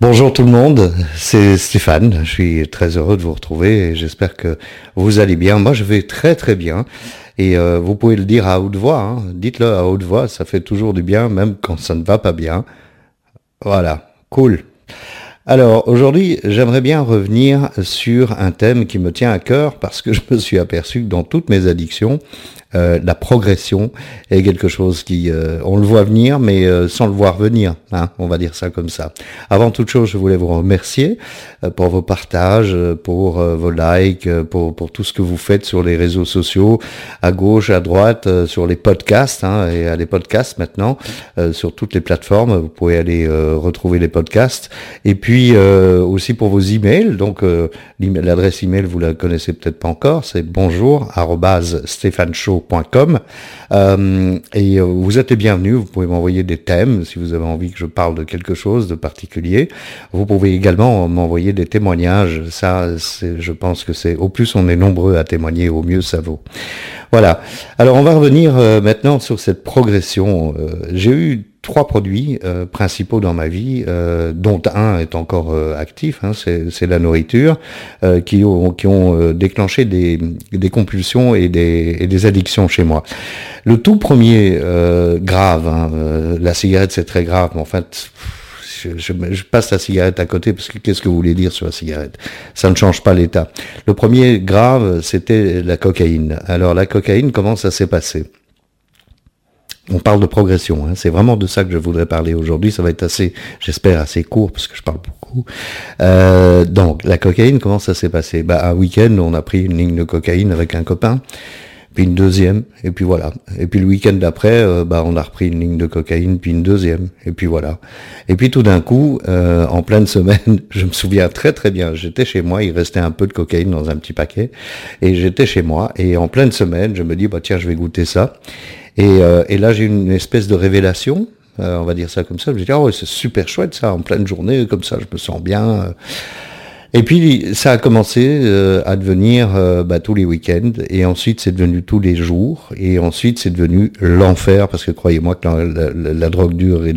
Bonjour tout le monde, c'est Stéphane. Je suis très heureux de vous retrouver et j'espère que vous allez bien. Moi, je vais très très bien. Et euh, vous pouvez le dire à haute voix. Hein. Dites-le à haute voix, ça fait toujours du bien, même quand ça ne va pas bien. Voilà, cool. Alors aujourd'hui, j'aimerais bien revenir sur un thème qui me tient à cœur parce que je me suis aperçu que dans toutes mes addictions, euh, la progression est quelque chose qui, euh, on le voit venir, mais euh, sans le voir venir. Hein, on va dire ça comme ça. Avant toute chose, je voulais vous remercier pour vos partages, pour vos likes, pour, tout ce que vous faites sur les réseaux sociaux, à gauche, à droite, sur les podcasts, hein, et à les podcasts maintenant, sur toutes les plateformes. Vous pouvez aller retrouver les podcasts. Et puis aussi pour vos emails. Donc l'adresse email, vous la connaissez peut-être pas encore, c'est bonjour euh, et euh, vous êtes les bienvenus, vous pouvez m'envoyer des thèmes si vous avez envie que je parle de quelque chose de particulier. Vous pouvez également m'envoyer des témoignages. Ça, je pense que c'est au plus on est nombreux à témoigner, au mieux ça vaut. Voilà. Alors on va revenir euh, maintenant sur cette progression. J'ai eu trois produits euh, principaux dans ma vie, euh, dont un est encore euh, actif, hein, c'est la nourriture, qui ont, qui ont déclenché des, des compulsions et des, et des, addictions chez moi. Le tout premier grave, hein, la cigarette c'est très grave, mais en fait... Je, je, passe la cigarette à côté parce que qu'est-ce que vous voulez dire sur la cigarette? Ça ne change pas l'état. Le premier grave, c'était la cocaïne. Alors la cocaïne, comment ça s'est passé? On parle de progression, hein. c'est vraiment de ça que je voudrais parler aujourd'hui. Ça va être assez, j'espère, assez court parce que je parle beaucoup. Euh, donc, la cocaïne, comment ça s'est passé? Bah, un week-end, on a pris une ligne de cocaïne avec un copain, puis une deuxième, et puis voilà. Et puis le week-end d'après, euh, bah, on a repris une ligne de cocaïne, puis une deuxième, et puis voilà. Et puis tout d'un coup, euh, en pleine semaine, je me souviens très très bien. J'étais chez moi, il restait un peu de cocaïne dans un petit paquet, et j'étais chez moi, et en pleine semaine, je me dis bah tiens, je vais goûter ça. Euh, et, là, j'ai une espèce de révélation, euh, on va dire ça comme ça. Je me dis, oh, c'est super chouette ça, en pleine journée, comme ça, je me sens bien. Et puis, ça a commencé euh, à devenir bah, tous les week-ends, et ensuite, c'est devenu tous les jours, et ensuite, c'est devenu l'enfer, parce que croyez-moi que la, drogue dure et,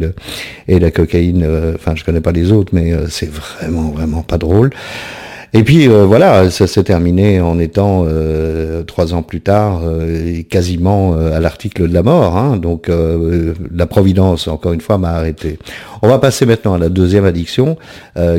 et la cocaïne, enfin, je connais pas les autres, mais c'est vraiment, vraiment pas drôle. Et puis euh, voilà, ça s'est terminé en étant euh, trois ans plus tard euh, quasiment à l'article de la mort. Hein. donc la providence, encore une fois, m'a arrêté. On va passer maintenant à la deuxième addiction,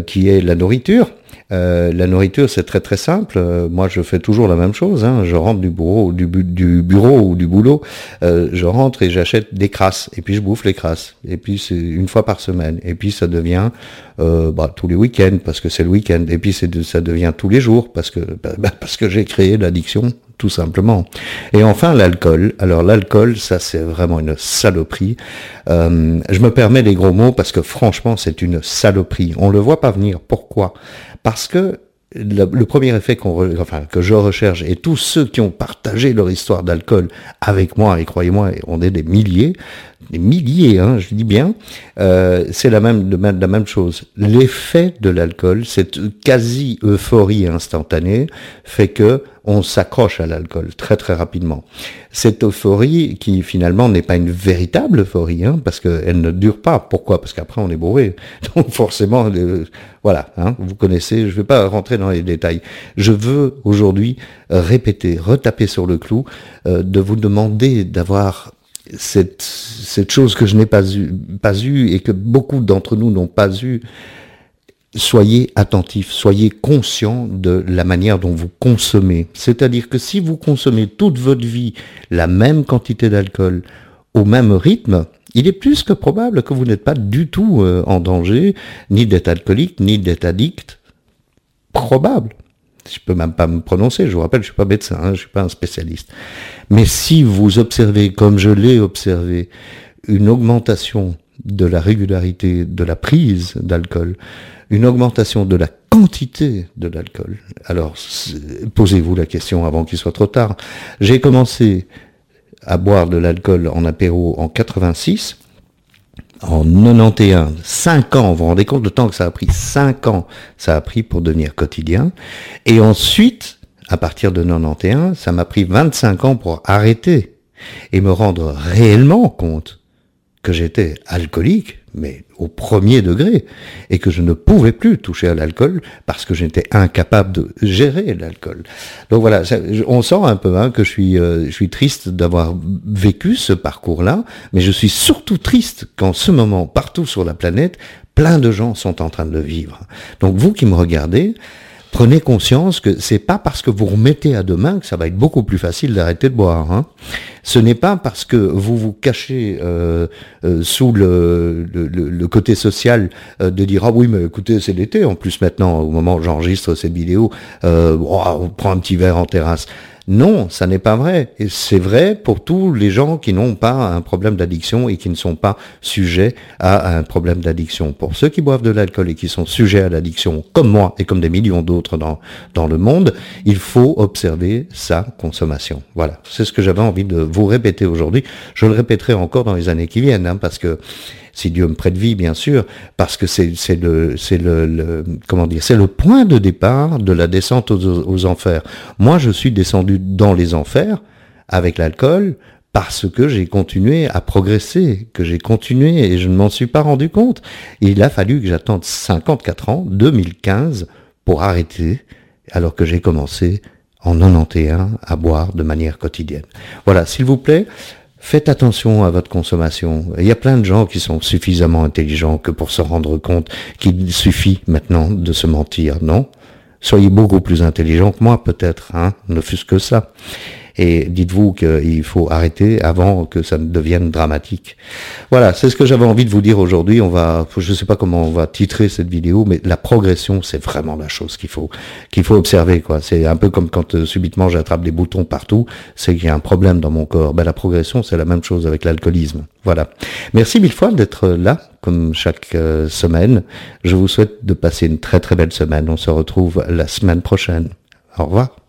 qui est la nourriture. Euh, la nourriture, c'est très très simple. Euh, moi, je fais toujours la même chose. Hein. Je rentre du bureau, du, bureau ou du boulot, euh, je rentre et j'achète des crasses. Et puis je bouffe les crasses. Et puis c'est une fois par semaine. Et puis ça devient bah, tous les week-ends parce que c'est le week-end. Et puis ça devient tous les jours parce que bah, bah, parce que j'ai créé l'addiction tout simplement. Et enfin, l'alcool. Alors l'alcool, ça c'est vraiment une saloperie. Je me permets les gros mots parce que franchement, c'est une saloperie. On le voit pas venir. Pourquoi? Parce que le, premier effet que je recherche, et tous ceux qui ont partagé leur histoire d'alcool avec moi, et croyez-moi, on est des milliers, des milliers, hein, je dis bien, euh, c'est la même, la même chose. L'effet de l'alcool, cette quasi euphorie instantanée, fait que on s'accroche à l'alcool très très rapidement. Cette euphorie qui finalement n'est pas une véritable euphorie, hein, parce qu'elle ne dure pas. Pourquoi? Parce qu'après on est bourré. Donc forcément, euh, voilà, hein, vous connaissez, je ne vais pas rentrer dans les détails. Je veux aujourd'hui répéter, retaper sur le clou, euh, de vous demander d'avoir cette, chose que je n'ai pas eu, pas eu et que beaucoup d'entre nous n'ont pas eu, soyez attentifs, soyez conscients de la manière dont vous consommez. C'est-à-dire que si vous consommez toute votre vie la même quantité d'alcool au même rythme, il est plus que probable que vous n'êtes pas du tout euh, en danger, ni d'être alcoolique, ni d'être addict. Probable. Je peux même pas me prononcer, je vous rappelle, je suis pas médecin, je hein, je suis pas un spécialiste. Mais si vous observez, comme je l'ai observé, une augmentation de la régularité de la prise d'alcool, une augmentation de la quantité de l'alcool. Alors, posez-vous la question avant qu'il soit trop tard. J'ai commencé à boire de l'alcool en apéro en 86. En 91, 5 ans, vous vous rendez compte le temps que ça a pris? 5 ans, ça a pris pour devenir quotidien. Et ensuite, à partir de 91, ça m'a pris 25 ans pour arrêter et me rendre réellement compte que j'étais alcoolique, mais au premier degré, et que je ne pouvais plus toucher à l'alcool parce que j'étais incapable de gérer l'alcool. Donc voilà, on sent un peu hein, que je suis, euh, je suis triste d'avoir vécu ce parcours-là, mais je suis surtout triste qu'en ce moment, partout sur la planète, plein de gens sont en train de le vivre. Donc vous qui me regardez, prenez conscience que c'est pas parce que vous remettez à demain que ça va être beaucoup plus facile d'arrêter de boire. Hein. Ce n'est pas parce que vous vous cachez euh, euh, sous le, le, côté social euh, de dire ah oui mais écoutez c'est l'été en plus maintenant au moment où j'enregistre cette vidéo oh, on prend un petit verre en terrasse. Non, ça n'est pas vrai. C'est vrai pour tous les gens qui n'ont pas un problème d'addiction et qui ne sont pas sujets à un problème d'addiction. Pour ceux qui boivent de l'alcool et qui sont sujets à l'addiction, comme moi et comme des millions d'autres dans, dans le monde, il faut observer sa consommation. Voilà. C'est ce que j'avais envie de vous répéter aujourd'hui. Je le répéterai encore dans les années qui viennent, hein, parce que si Dieu me prête vie, bien sûr, parce que c'est le point de départ de la descente aux, enfers. Moi, je suis descendu dans les enfers avec l'alcool parce que j'ai continué à progresser, que j'ai continué et je ne m'en suis pas rendu compte. il a fallu que j'attende 54 ans, 2015, pour arrêter, alors que j'ai commencé en 91 à boire de manière quotidienne. Voilà, s'il vous plaît, Faites attention à votre consommation. Il y a plein de gens qui sont suffisamment intelligents que pour se rendre compte qu'il suffit maintenant de se mentir, non? Soyez beaucoup plus intelligents que moi peut-être, hein ne fût-ce que ça. Et dites-vous qu'il faut arrêter avant que ça ne devienne dramatique. Voilà, c'est ce que j'avais envie de vous dire aujourd'hui. On va, je ne sais pas comment on va titrer cette vidéo, mais la progression, c'est vraiment la chose qu'il faut, qu'il faut observer, quoi. C'est un peu comme quand euh, subitement j'attrape des boutons partout, c'est qu'il y a un problème dans mon corps. Ben, la progression, c'est la même chose avec l'alcoolisme. Voilà. Merci mille fois d'être là, comme chaque euh, semaine. Je vous souhaite de passer une très très belle semaine. On se retrouve la semaine prochaine. Au revoir.